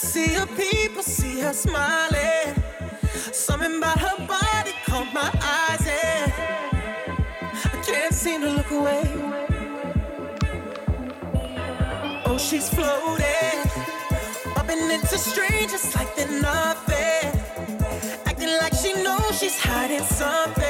sea of people. See her smiling. Something about her body caught my eyes, and I can't seem to look away. Oh, she's floating, bumping into strangers like they're nothing, acting like she knows she's hiding something.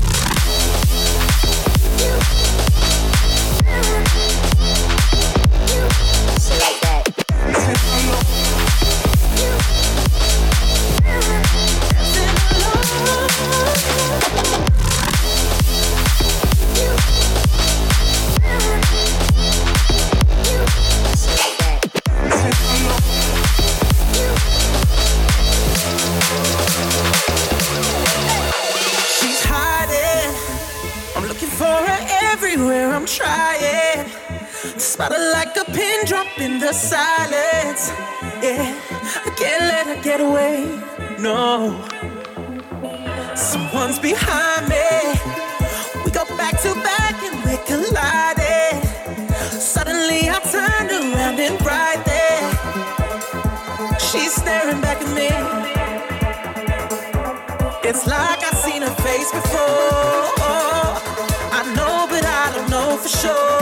Like a pin drop in the silence. Yeah, I can't let her get away. No, someone's behind me. We go back to back and we're colliding. Suddenly I turned around and right there, she's staring back at me. It's like I've seen her face before. I know, but I don't know for sure.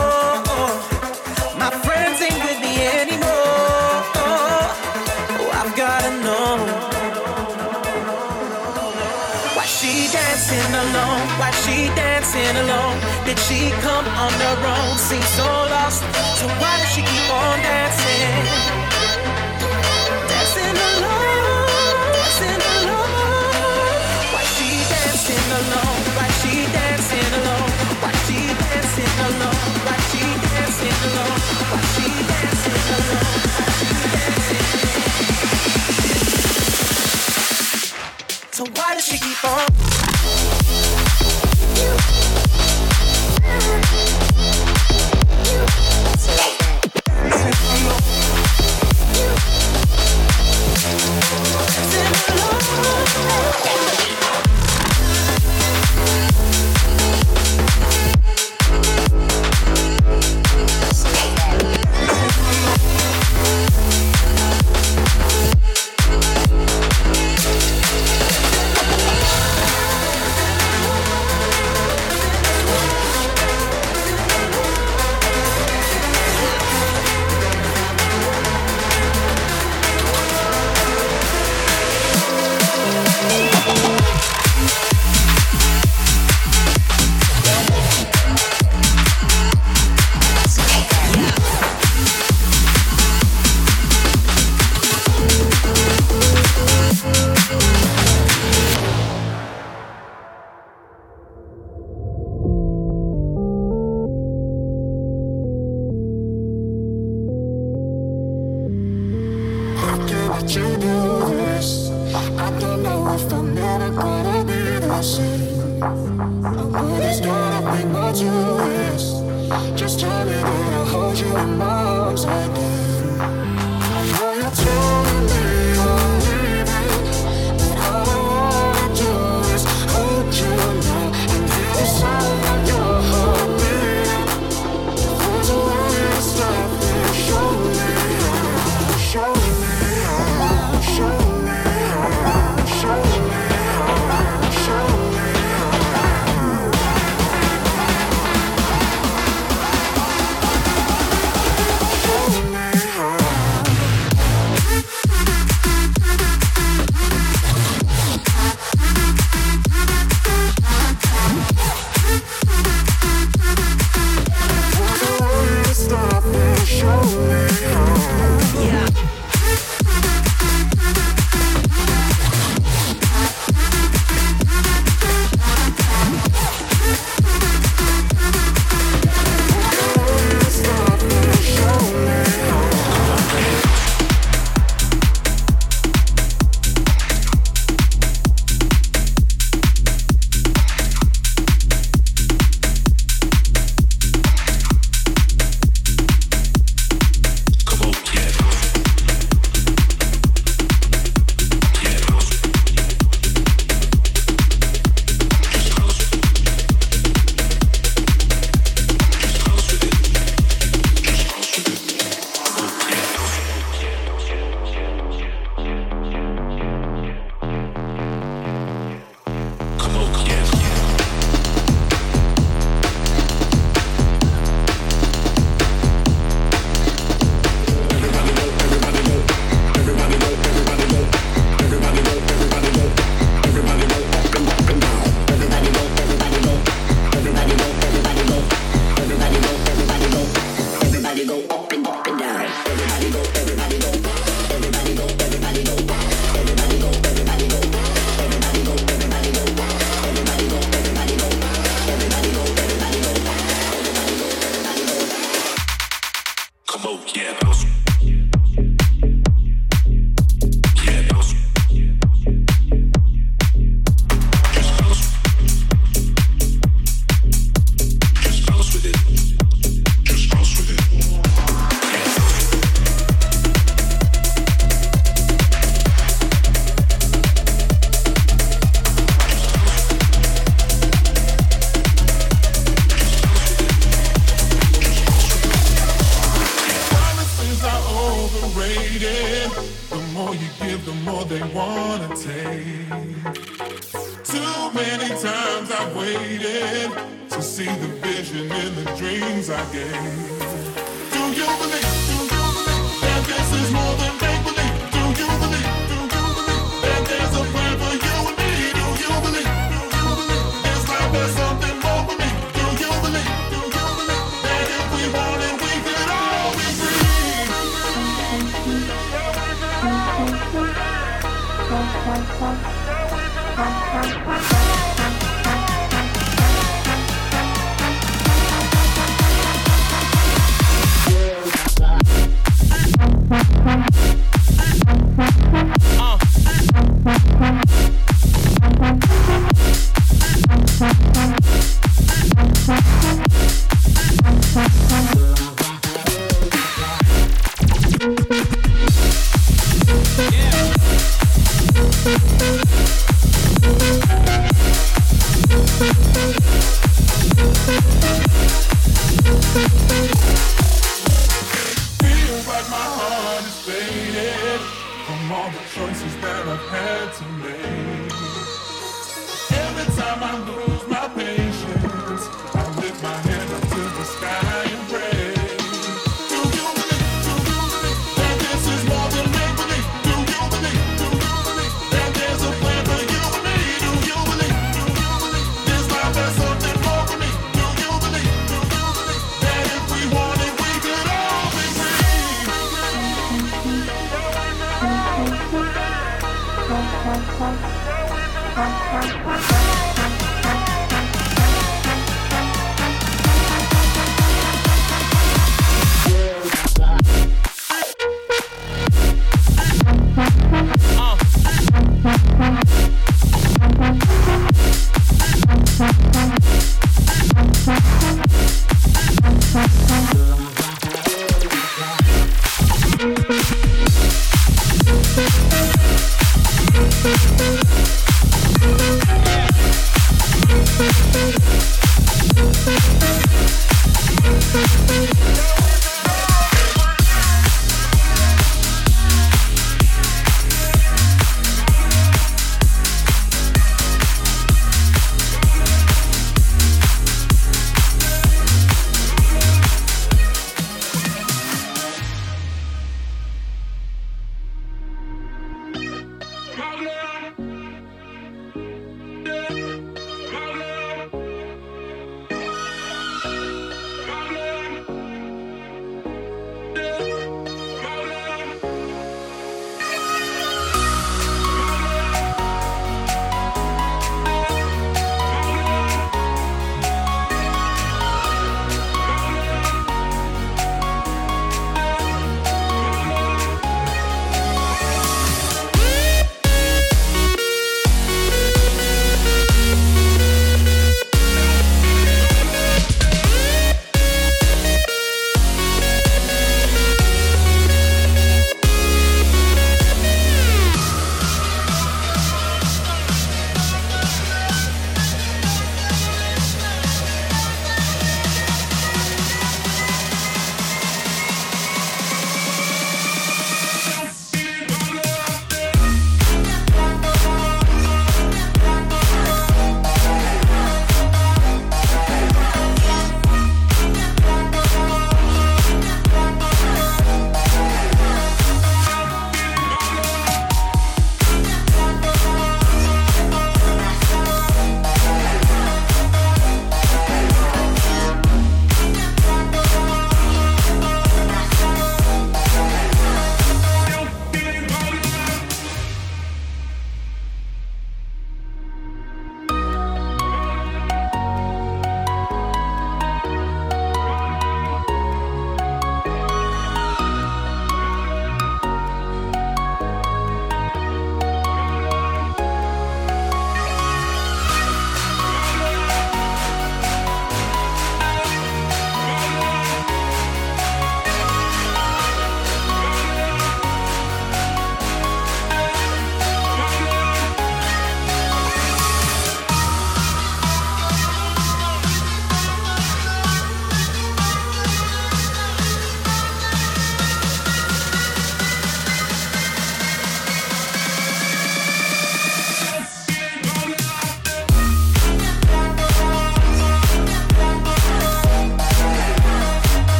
Alone? Did she come on her own? Seems so lost. So why does she keep on dancing? Dancing Thank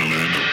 Disneyland.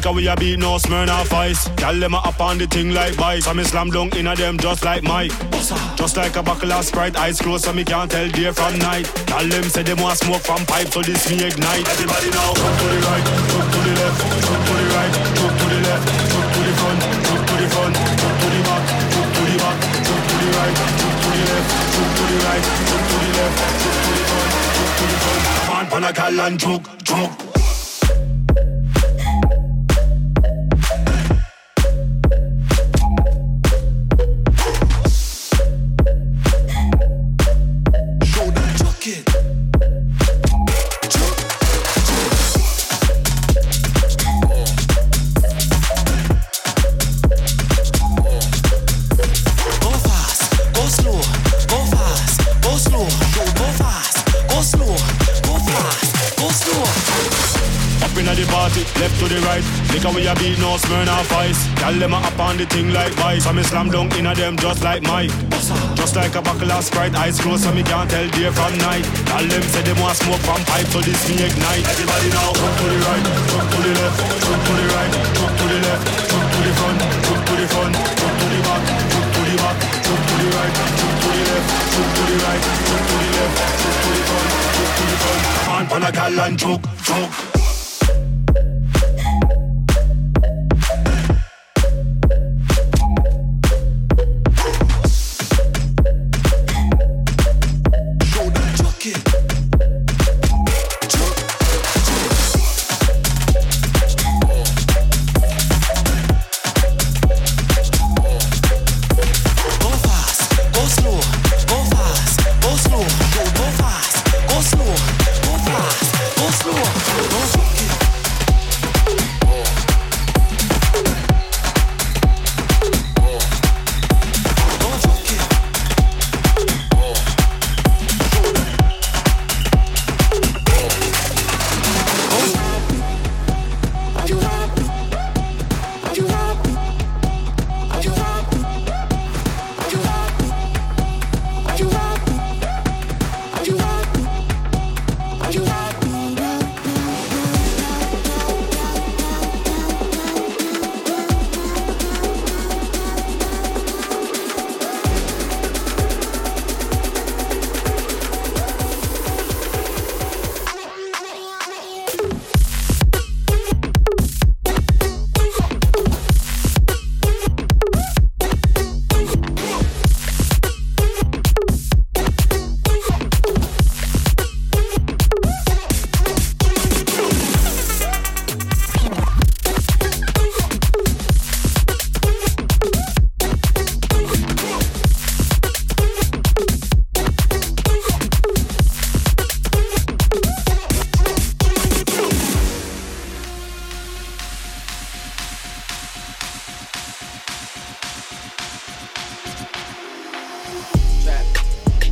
Like how we a beat no smirnoff ice. Tell them up on the thing like vice. I'm a slam dunk in a them just like Mike. Just like a buckle of sprite, eyes closed so me can't tell day from night. Tell them say them want smoke from pipe, so this me ignite. Everybody now, jump to the right, jump to the left, jump to the right, jump to the left, jump to the front, jump to the front, jump to the back, jump to the back, jump to the right, jump to the left, jump to the right, jump to the left, jump to the front, jump to the front. Man, pan a cal and juke, juke. Drug. Liquor we a beat, no Smirnoff Ice. Tell them up on the thing like vice. So me slam dunk in them just like Mike. Just like a buckle of Sprite, eyes closed so me can't tell day from night. Tell them say them want smoke from pipe, so this me ignite. Everybody now, jump to the right, jump to the left, jump to the right, jump to the left, jump to the front, jump to the front, jump to the back, jump to the back, jump to the right, jump to the left, jump to the right, jump to the left, jump to the front, jump to the front. Come on, a gal and choke, choke.